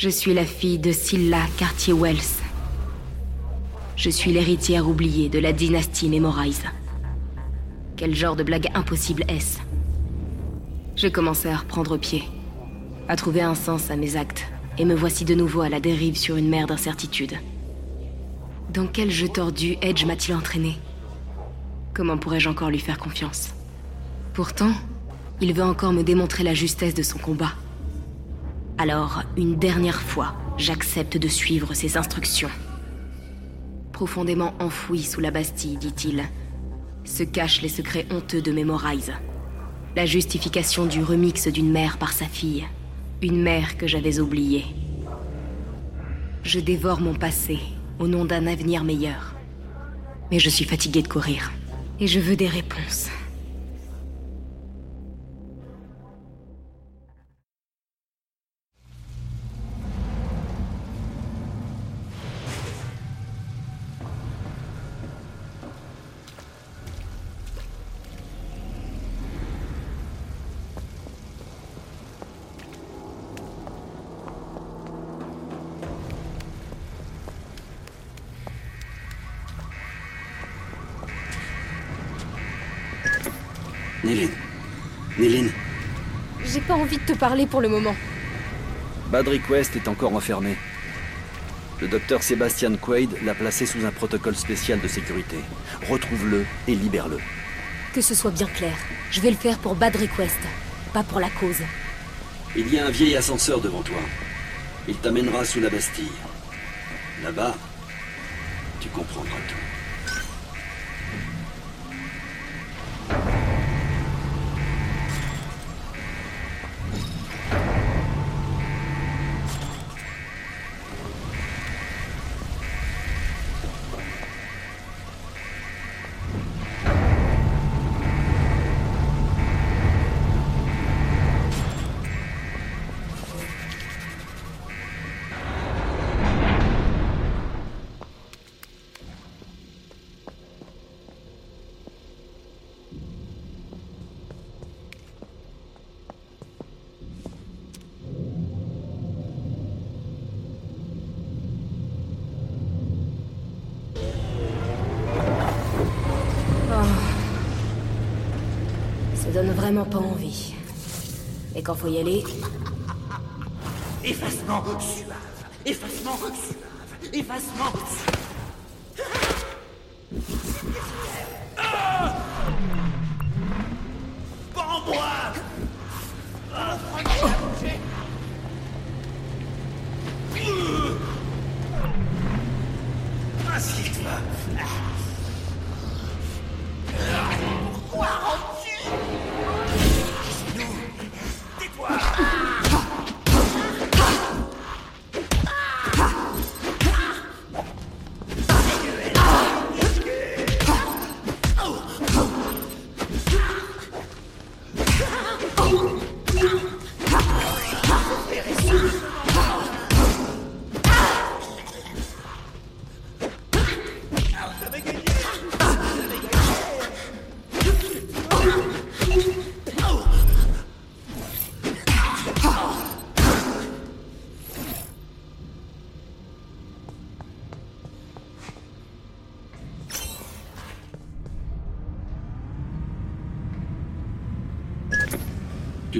Je suis la fille de Scylla Cartier-Wells. Je suis l'héritière oubliée de la dynastie Memorize. Quel genre de blague impossible est-ce? J'ai commencé à reprendre pied, à trouver un sens à mes actes, et me voici de nouveau à la dérive sur une mer d'incertitude. Dans quel jeu tordu Edge m'a-t-il entraîné? Comment pourrais-je encore lui faire confiance? Pourtant, il veut encore me démontrer la justesse de son combat. Alors, une dernière fois, j'accepte de suivre ses instructions. Profondément enfoui sous la Bastille, dit-il, se cachent les secrets honteux de Memorize. La justification du remix d'une mère par sa fille. Une mère que j'avais oubliée. Je dévore mon passé au nom d'un avenir meilleur. Mais je suis fatigué de courir. Et je veux des réponses. Te parler pour le moment. Bad Request est encore enfermé. Le docteur Sébastien Quaid l'a placé sous un protocole spécial de sécurité. Retrouve-le et libère-le. Que ce soit bien clair, je vais le faire pour Bad Request, pas pour la cause. Il y a un vieil ascenseur devant toi. Il t'amènera sous la Bastille. Là-bas, tu comprendras tout. Pas envie. Et quand faut y aller, Effacement suave. Effacement suave. Effacement suave.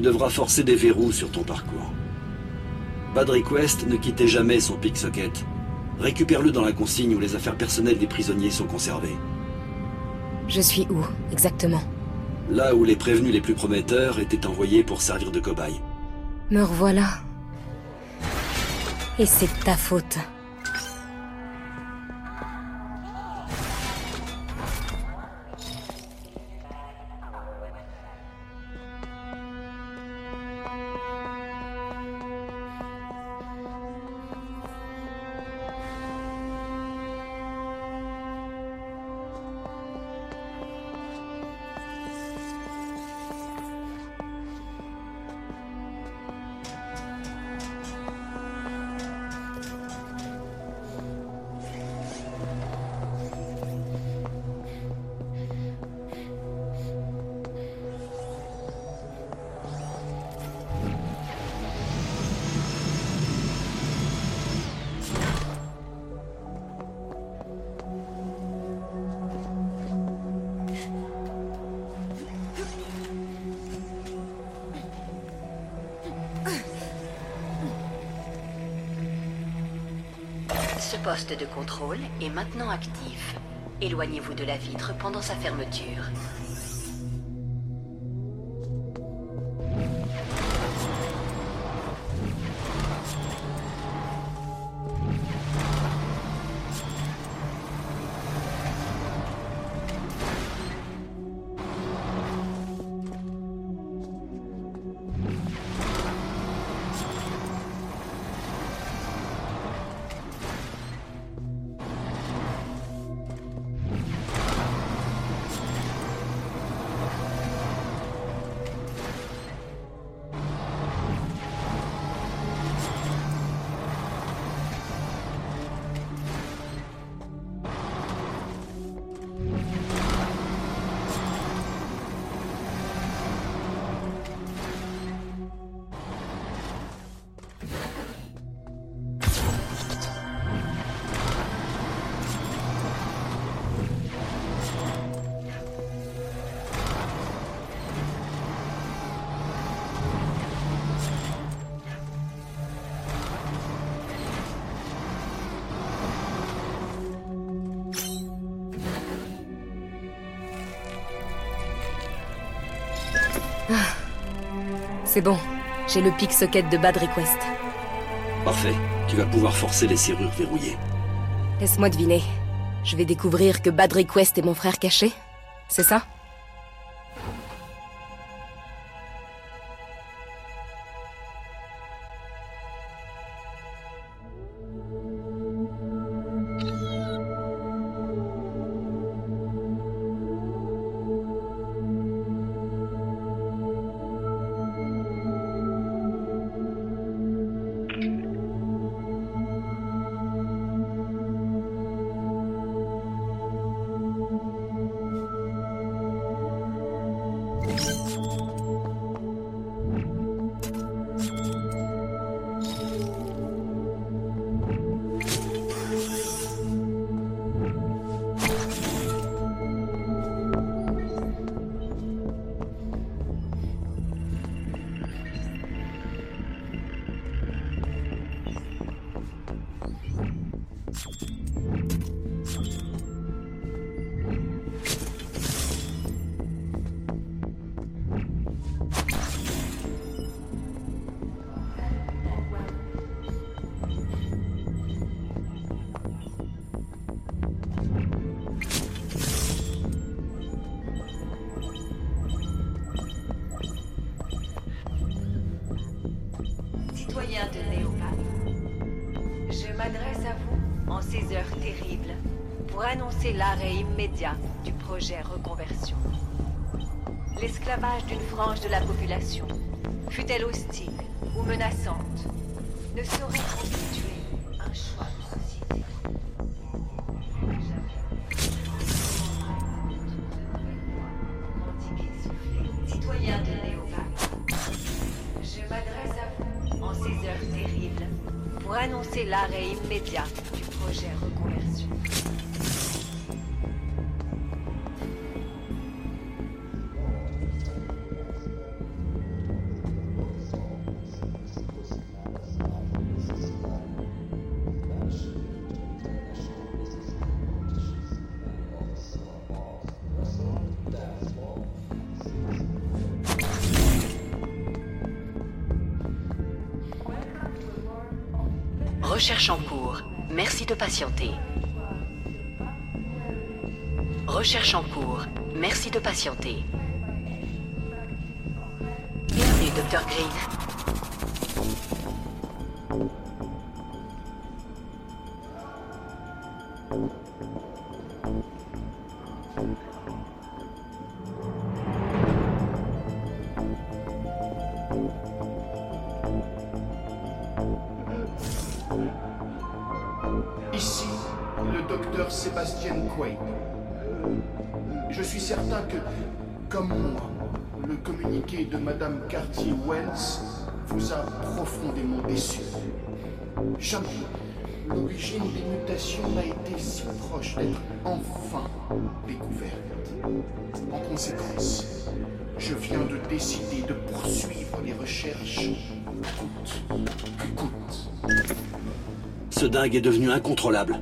Tu devras forcer des verrous sur ton parcours. Bad Request ne quittait jamais son pick socket. Récupère-le dans la consigne où les affaires personnelles des prisonniers sont conservées. je suis où, exactement? Là où les prévenus les plus prometteurs étaient envoyés pour servir de cobayes. Me revoilà. Et c'est ta faute. Ce poste de contrôle est maintenant actif. Éloignez-vous de la vitre pendant sa fermeture. C'est bon. J'ai le pic socket de Bad Request. Parfait. Tu vas pouvoir forcer les serrures verrouillées. Laisse-moi deviner. Je vais découvrir que Bad Request est mon frère caché C'est ça? Je m'adresse à vous en ces heures terribles pour annoncer l'arrêt immédiat du projet Reconversion. L'esclavage d'une frange de la population, fût-elle hostile ou menaçante, ne saurait constituer un choix Recherche en cours. Merci de patienter. Bienvenue, Dr. Green. Docteur Sébastien Quaid. Je suis certain que, comme moi, le communiqué de Madame Cartier-Wells vous a profondément déçu. Jamais l'origine des mutations n'a été si proche d'être enfin découverte. En conséquence, je viens de décider de poursuivre les recherches coûte que coûte. Ce dingue est devenu incontrôlable.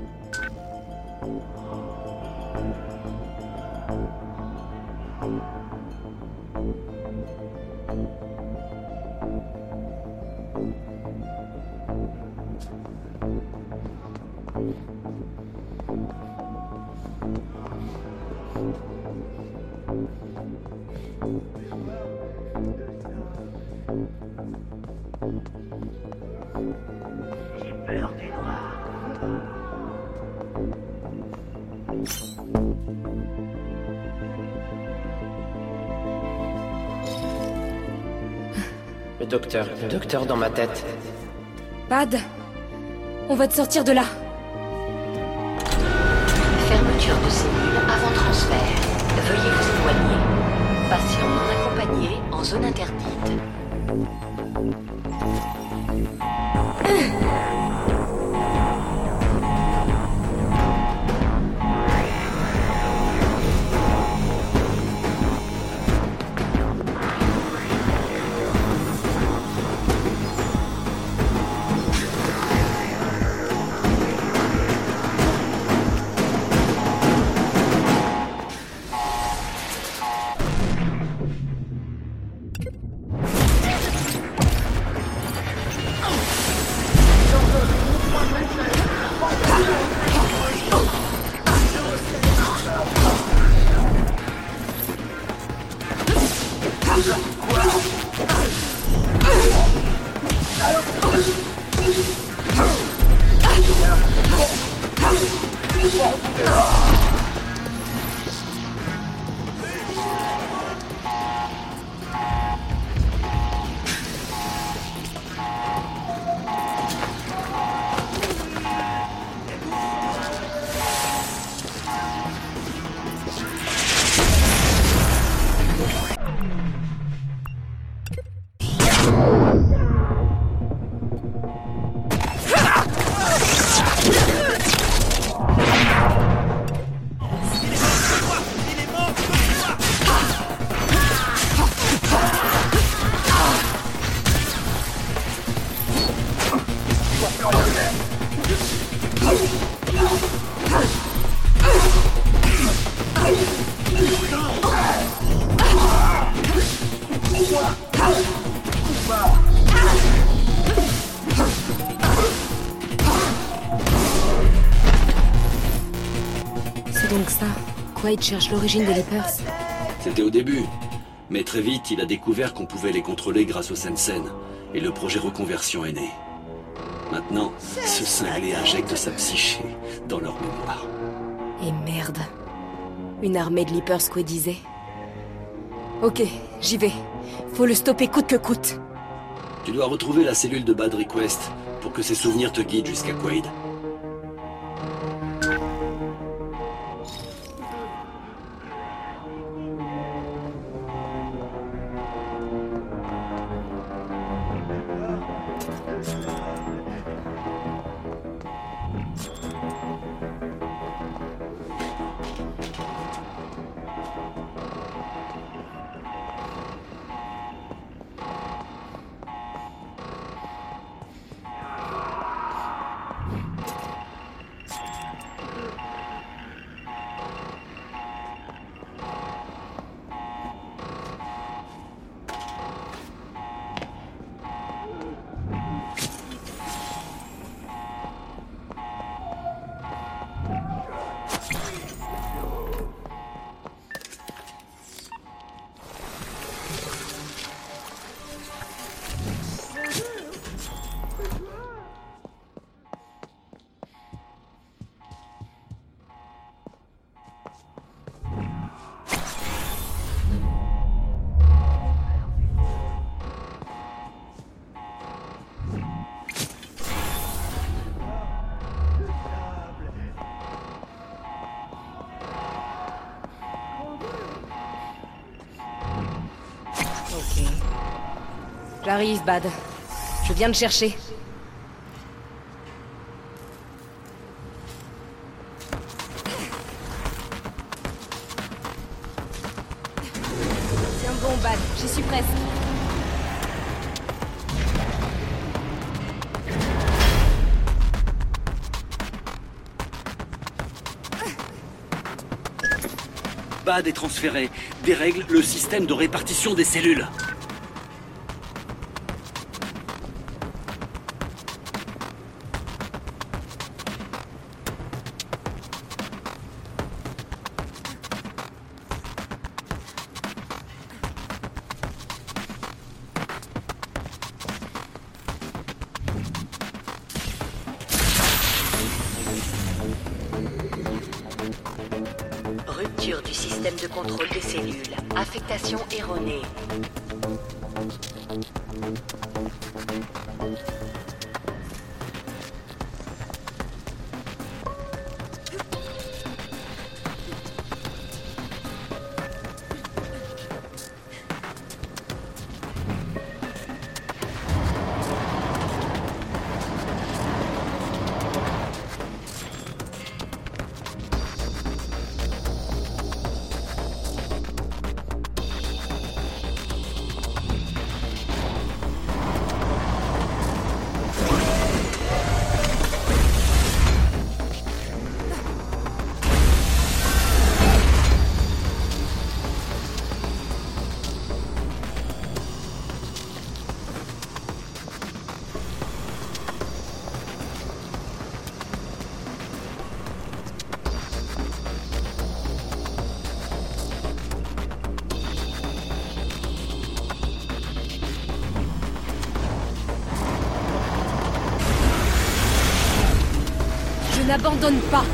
Le docteur dans ma tête. Bad, on va te sortir de là. Fermeture de cellule avant transfert. Veuillez vous éloigner. Patient non accompagné en zone interdite. Ça. Quaid cherche l'origine des Leapers. C'était au début. Mais très vite, il a découvert qu'on pouvait les contrôler grâce au Sensen. Et le projet reconversion est né. Maintenant, ce cinglé injecte sa psyché dans leur mémoire. Et merde. Une armée de Leapers disait. Ok, j'y vais. Faut le stopper coûte que coûte. Tu dois retrouver la cellule de Bad Request pour que ses souvenirs te guident jusqu'à Quaid. J'arrive, Bad. Je viens te chercher. Tiens bon, Bad. J'y suis presque. Bad est transféré. Dérègle le système de répartition des cellules. N'abandonne pas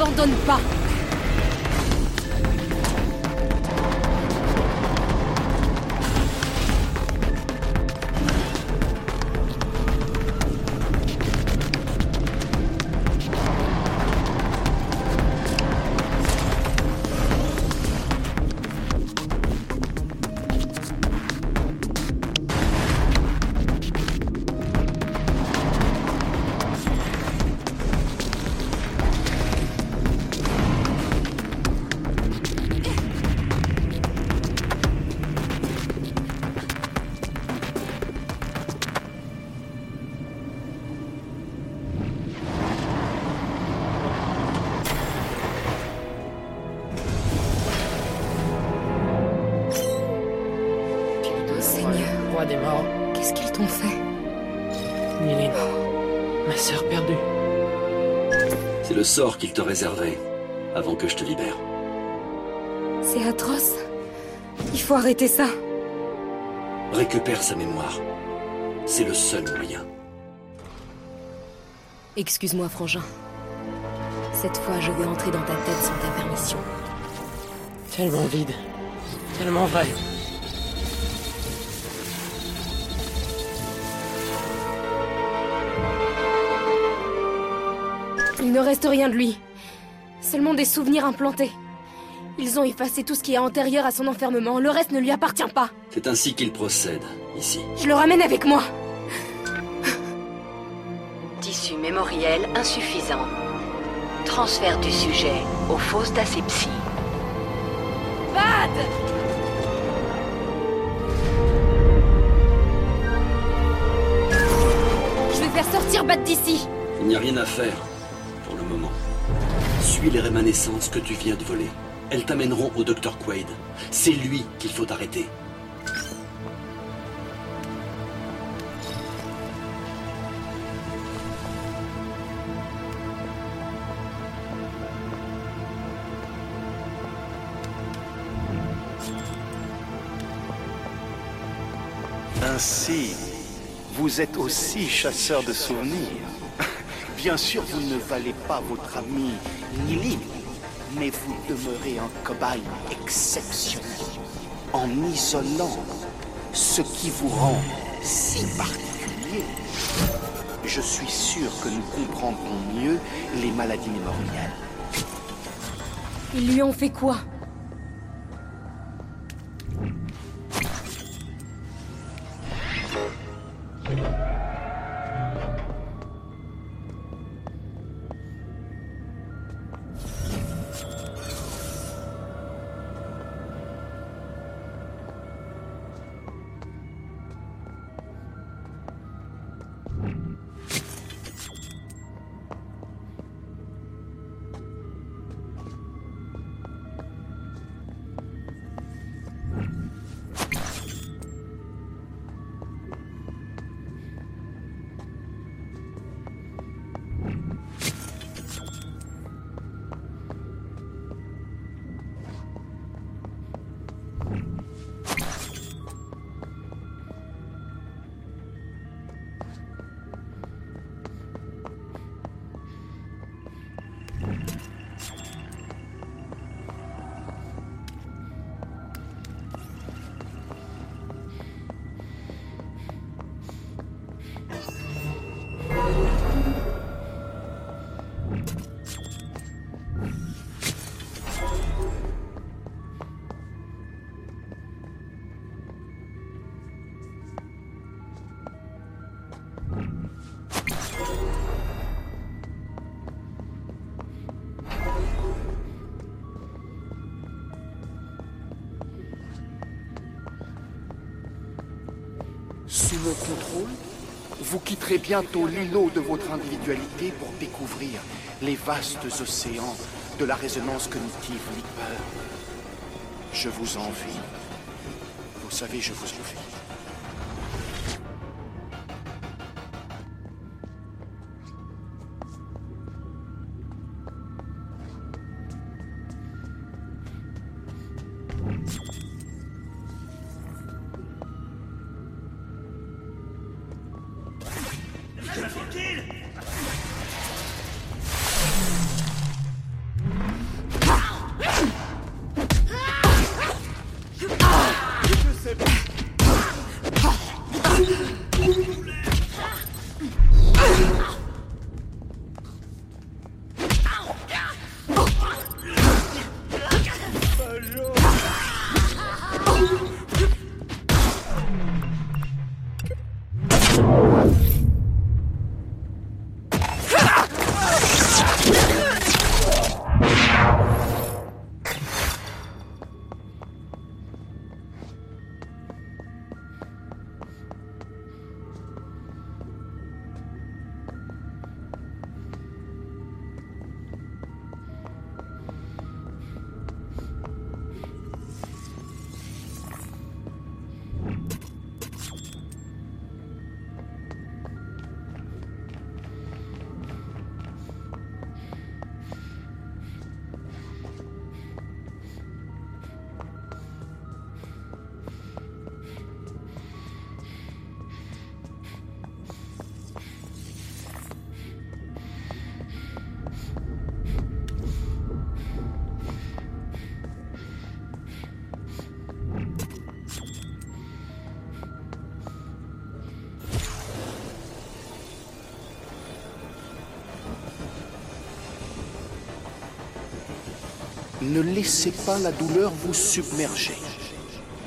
n'abandonne sort qu'il te réservait avant que je te libère. C'est atroce. Il faut arrêter ça. Récupère sa mémoire. C'est le seul moyen. Excuse-moi, frangin. Cette fois, je vais entrer dans ta tête sans ta permission. Tellement vide. Tellement vrai. Il ne reste rien de lui. Seulement des souvenirs implantés. Ils ont effacé tout ce qui est antérieur à son enfermement. Le reste ne lui appartient pas. C'est ainsi qu'il procède, ici. Je le ramène avec moi. Tissu mémoriel insuffisant. Transfert du sujet aux fosses d'asepsie. Bad Je vais faire sortir Bad d'ici. Il n'y a rien à faire. Les rémanescences que tu viens de voler. Elles t'amèneront au docteur Quaid. C'est lui qu'il faut arrêter. Ainsi, vous êtes aussi chasseur de souvenirs. Bien sûr, vous ne valez pas votre ami Nilim, mais vous demeurez un cobaye exceptionnel en isolant ce qui vous rend si particulier. Je suis sûr que nous comprendrons mieux les maladies mémorielles. Ils lui ont fait quoi? Contrôle, vous quitterez bientôt l'îlot de votre individualité pour découvrir les vastes océans de la résonance cognitive Leaper. Je vous envie. Vous savez, je vous envie. Ne laissez pas la douleur vous submerger.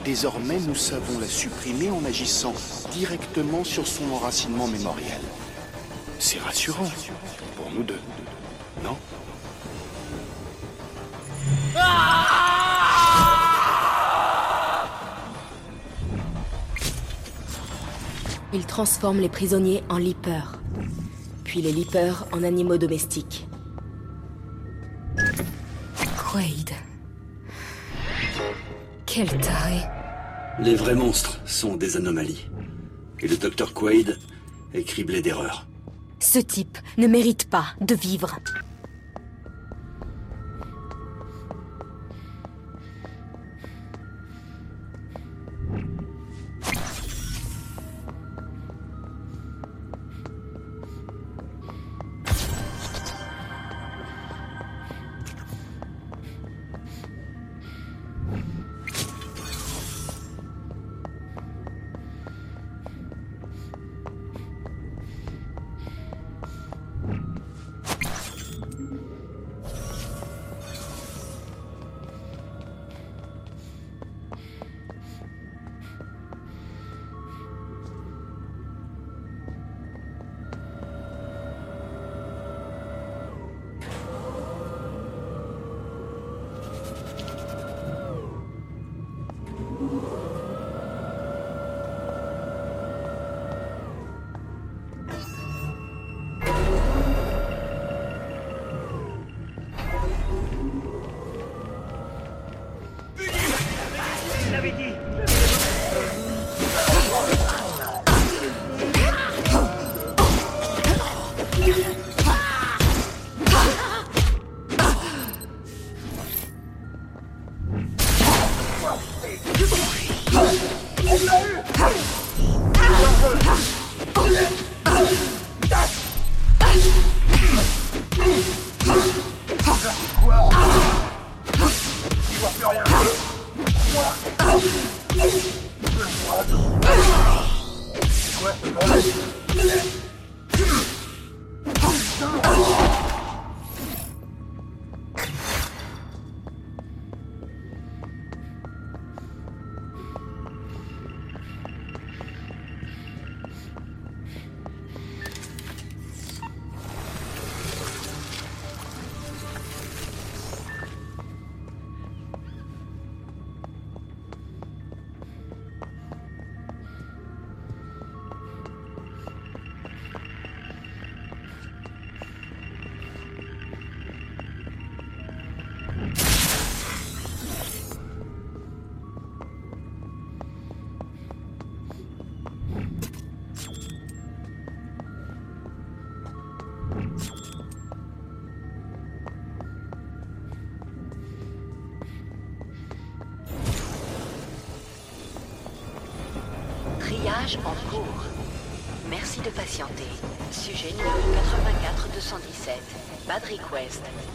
Désormais, nous savons la supprimer en agissant directement sur son enracinement mémoriel. C'est rassurant pour nous deux, non? Ils transforment les prisonniers en leapers, puis les leapers en animaux domestiques. Quaid. Quel taré. Les vrais monstres sont des anomalies. Et le docteur Quaid est criblé d'erreurs. Ce type ne mérite pas de vivre.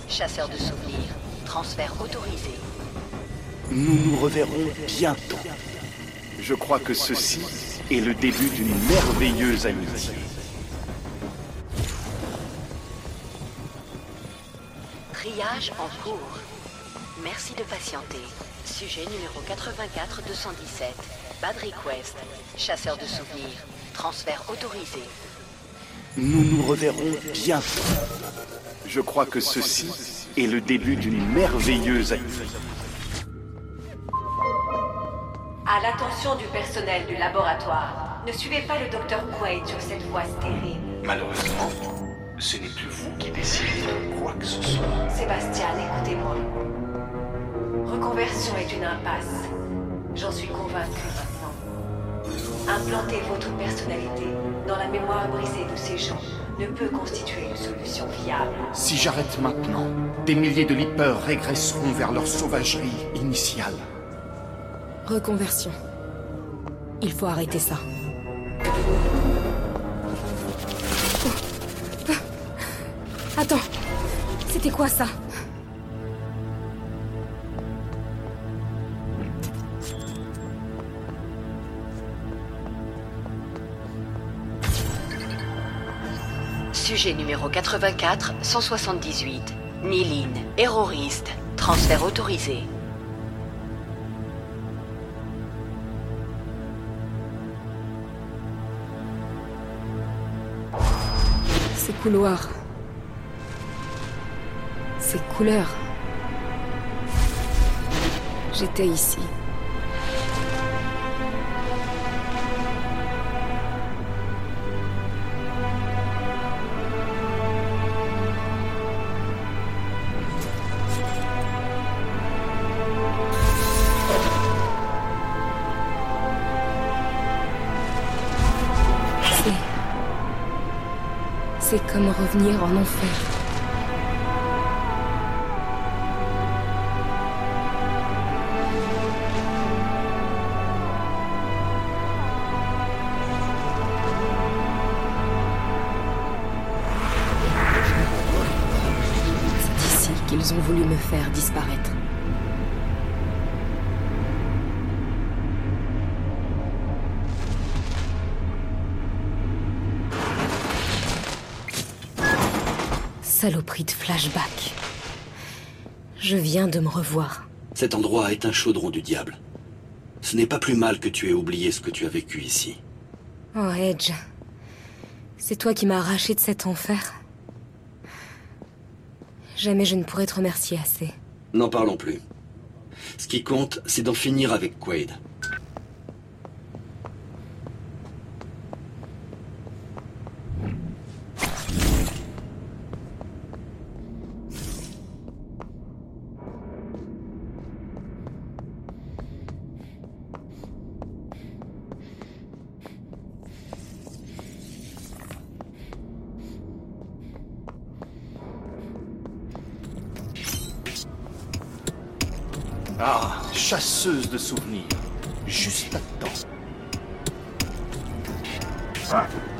Chasseur de souvenirs. Transfert autorisé. Nous nous reverrons bientôt. Je crois que ceci est le début d'une merveilleuse amitié. Triage en cours. Merci de patienter. Sujet numéro 84-217. Bad request. Chasseur de souvenirs. Transfert autorisé. Nous nous reverrons bientôt. Je crois que ceci est le début d'une merveilleuse amitié. À l'attention du personnel du laboratoire, ne suivez pas le docteur Quaid sur cette voie stérile. Malheureusement, ce n'est plus vous qui décidez de quoi que ce soit. Sébastien, écoutez-moi. Reconversion est une impasse. J'en suis convaincu maintenant. Implanter votre personnalité dans la mémoire brisée de ces gens ne peut constituer une solution viable. Si j'arrête maintenant, des milliers de Leapers régresseront vers leur sauvagerie initiale. Reconversion. Il faut arrêter ça. Oh. Ah. Attends. C'était quoi ça? Sujet numéro 84, 178. Niline, terroriste. Transfert autorisé. Ces couloirs. Ces couleurs. J'étais ici. C'est comme revenir en enfer. Saloperie de flashback. Je viens de me revoir. Cet endroit est un chaudron du diable. Ce n'est pas plus mal que tu aies oublié ce que tu as vécu ici. Oh, Edge. C'est toi qui m'as arraché de cet enfer. Jamais je ne pourrais te remercier assez. N'en parlons plus. Ce qui compte, c'est d'en finir avec Quaid. Ah, chasseuse de souvenirs. Juste à temps. Sébastien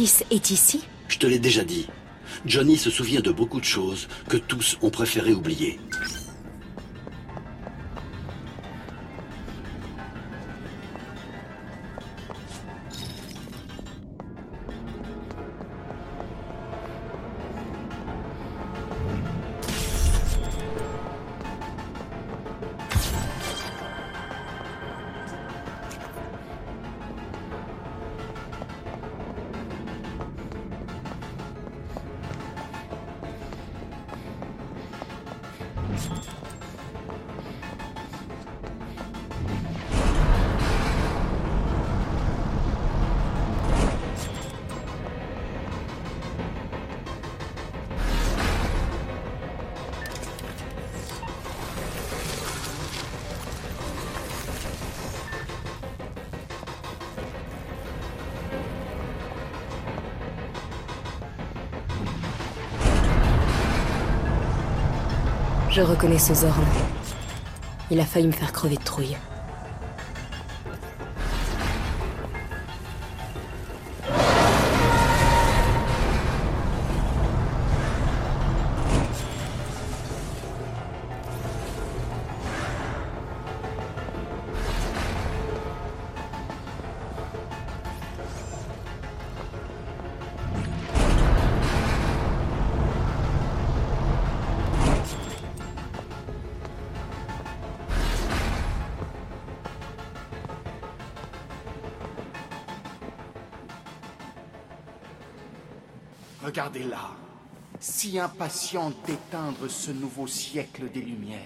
Est ici? Je te l'ai déjà dit. Johnny se souvient de beaucoup de choses que tous ont préféré oublier. Je reconnais ce Zorn. Il a failli me faire crever de trouille. Regardez là. si impatiente d'éteindre ce nouveau siècle des Lumières,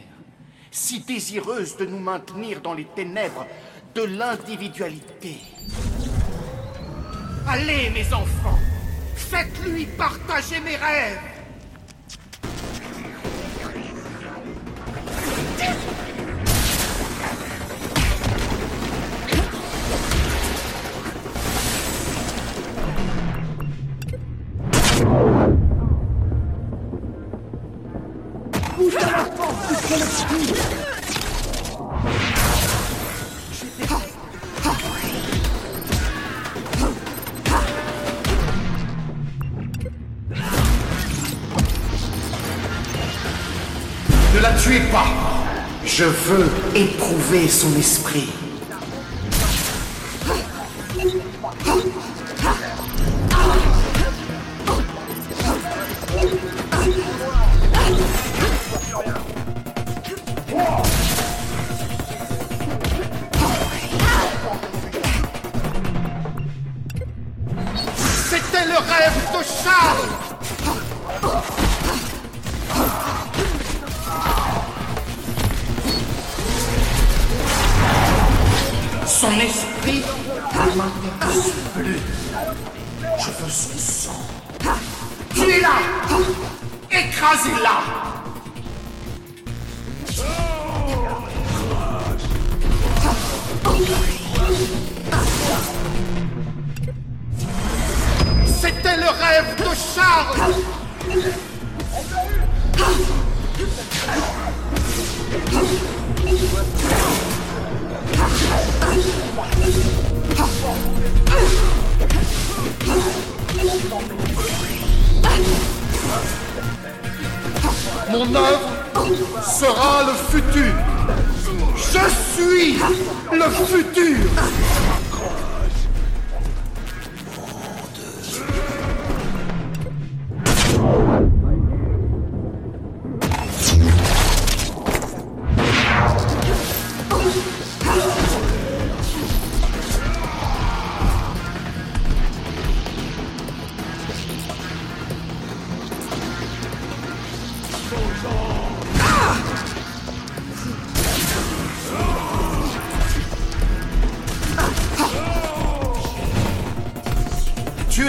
si désireuse de nous maintenir dans les ténèbres de l'individualité. Allez, mes enfants, faites-lui partager mes rêves. Son esprit.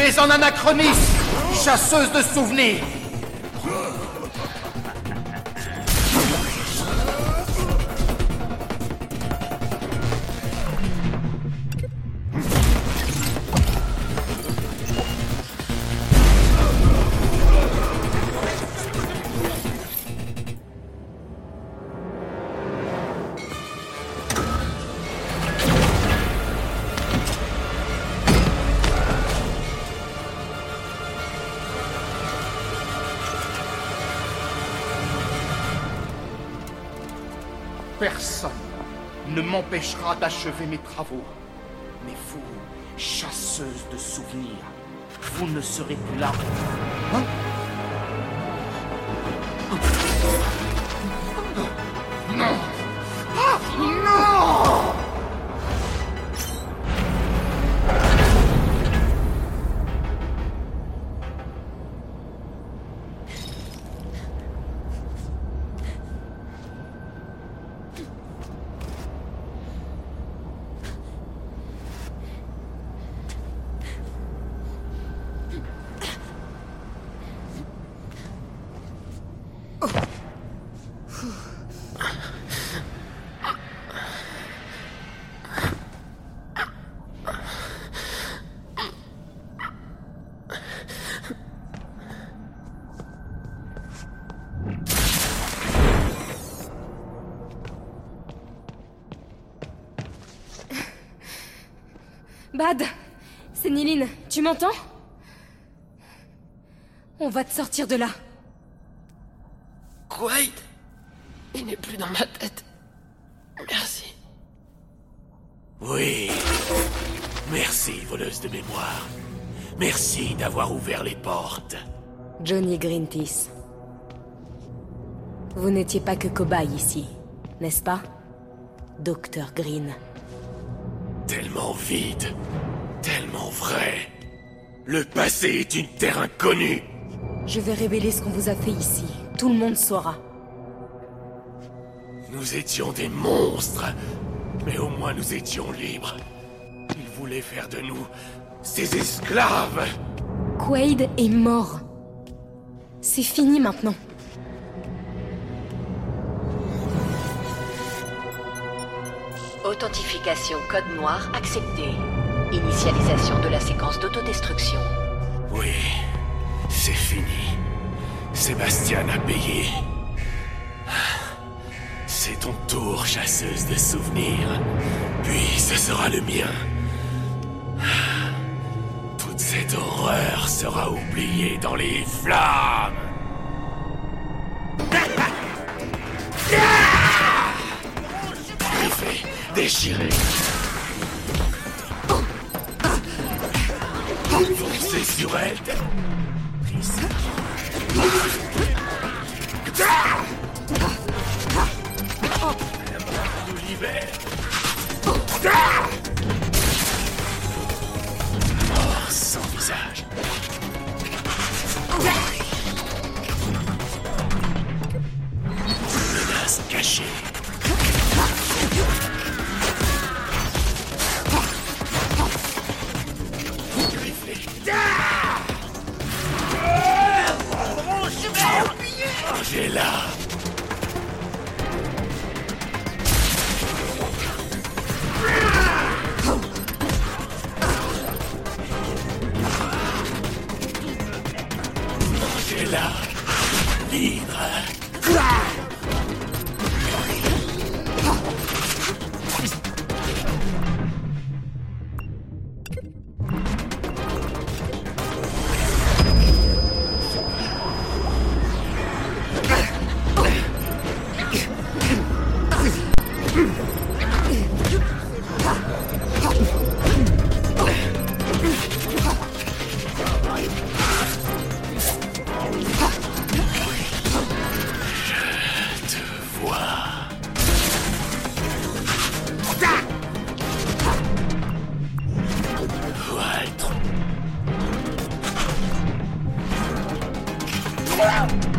Tu es anachronisme, chasseuse de souvenirs. M'empêchera d'achever mes travaux. Mais vous, chasseuse de souvenirs, vous ne serez plus là. Hein? Bad C'est Niline, tu m'entends? On va te sortir de là. Quaid Il n'est plus dans ma tête. Merci. Oui. Merci, voleuse de mémoire. Merci d'avoir ouvert les portes. Johnny Greenteeth. Vous n'étiez pas que cobaye ici, n'est-ce pas? Docteur Green. Tellement vide. Tellement vrai. Le passé est une terre inconnue. Je vais révéler ce qu'on vous a fait ici. Tout le monde saura. Nous étions des monstres, mais au moins nous étions libres. Ils voulaient faire de nous ses esclaves. Quaid est mort. C'est fini maintenant. Authentification code noir acceptée. Initialisation de la séquence d'autodestruction. Oui, c'est fini. Sébastien a payé. C'est ton tour, chasseuse de souvenirs. Puis ce sera le mien. Toute cette horreur sera oubliée dans les flammes. Déchiré. Foncez sur elle. Nous libère. Déchiré.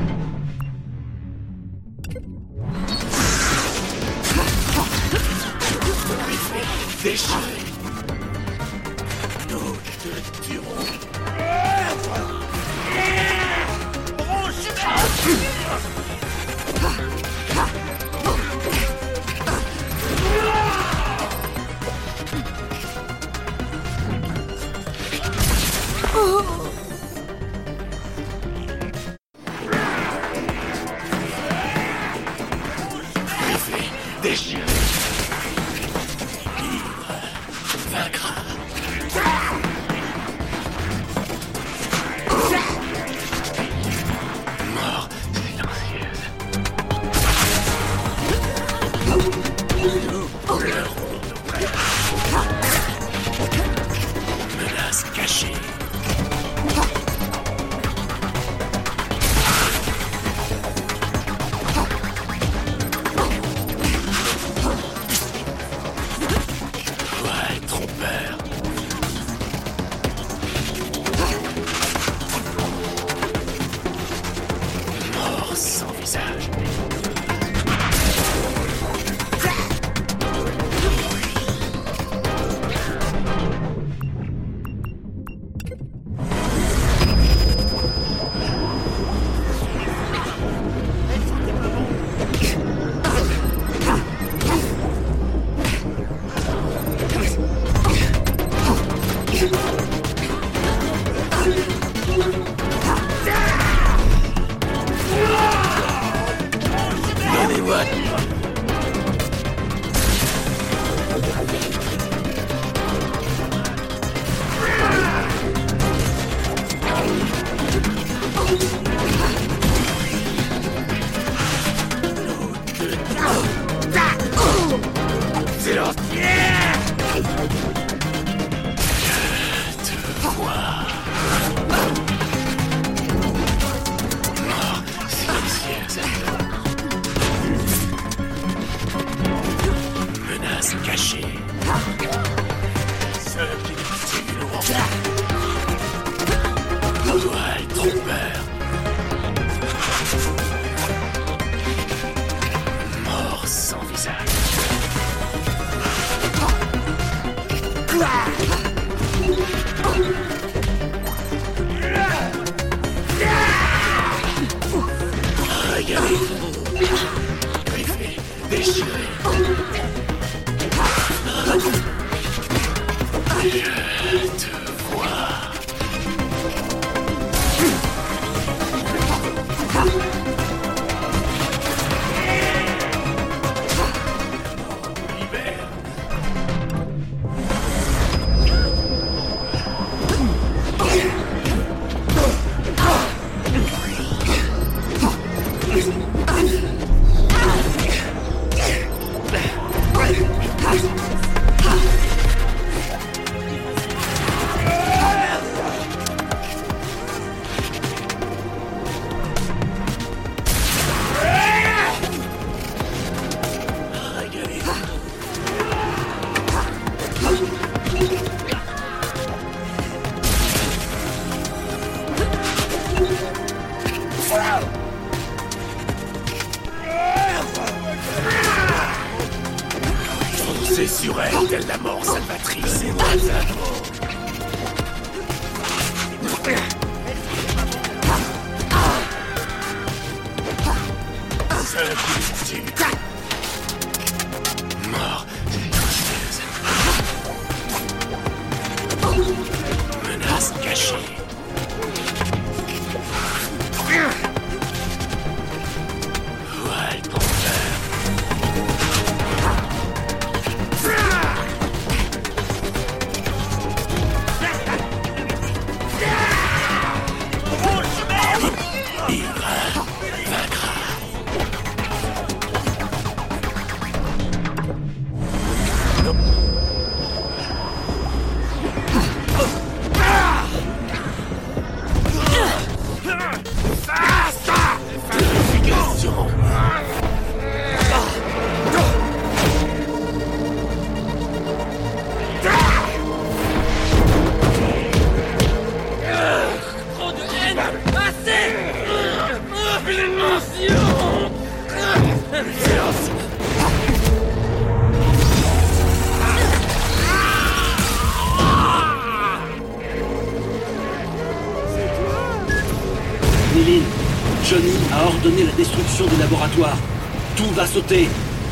Va sauter.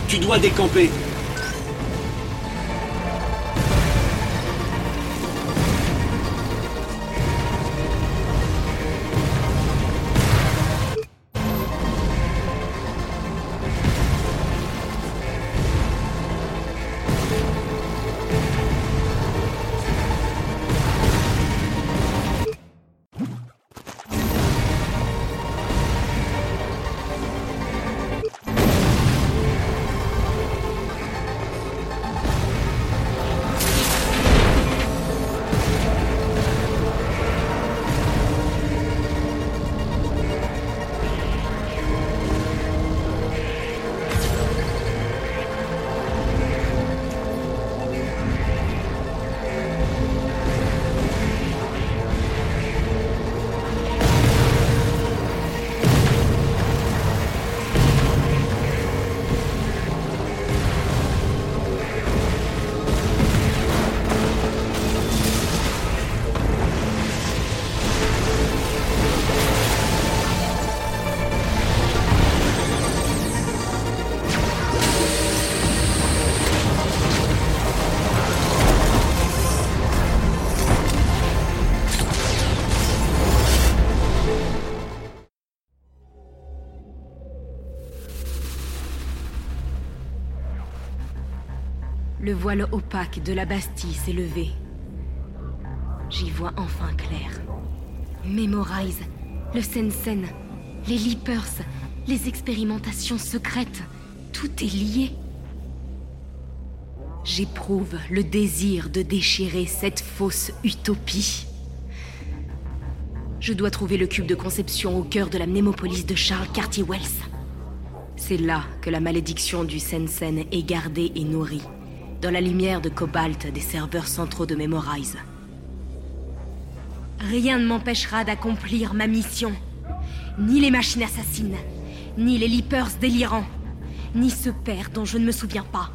Tu dois décamper. Le voile opaque de la Bastille s'est levé. J'y vois enfin clair. Memorize, le Sensen, les Leapers, les expérimentations secrètes, tout est lié. J'éprouve le désir de déchirer cette fausse utopie. Je dois trouver le cube de conception au cœur de la mnémopolis de Charles Cartier-Wells. C'est là que la malédiction du Sensen est gardée et nourrie, dans la lumière de cobalt des serveurs centraux de Memorize. Rien ne m'empêchera d'accomplir ma mission. Ni les machines assassines, ni les Leapers délirants, ni ce père dont je ne me souviens pas.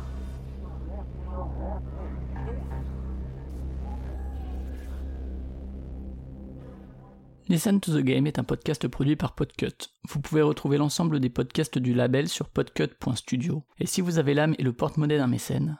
Listen to the Game est un podcast produit par Podcut. Vous pouvez retrouver l'ensemble des podcasts du label sur podcut.studio. Et si vous avez l'âme et le porte-monnaie d'un mécène,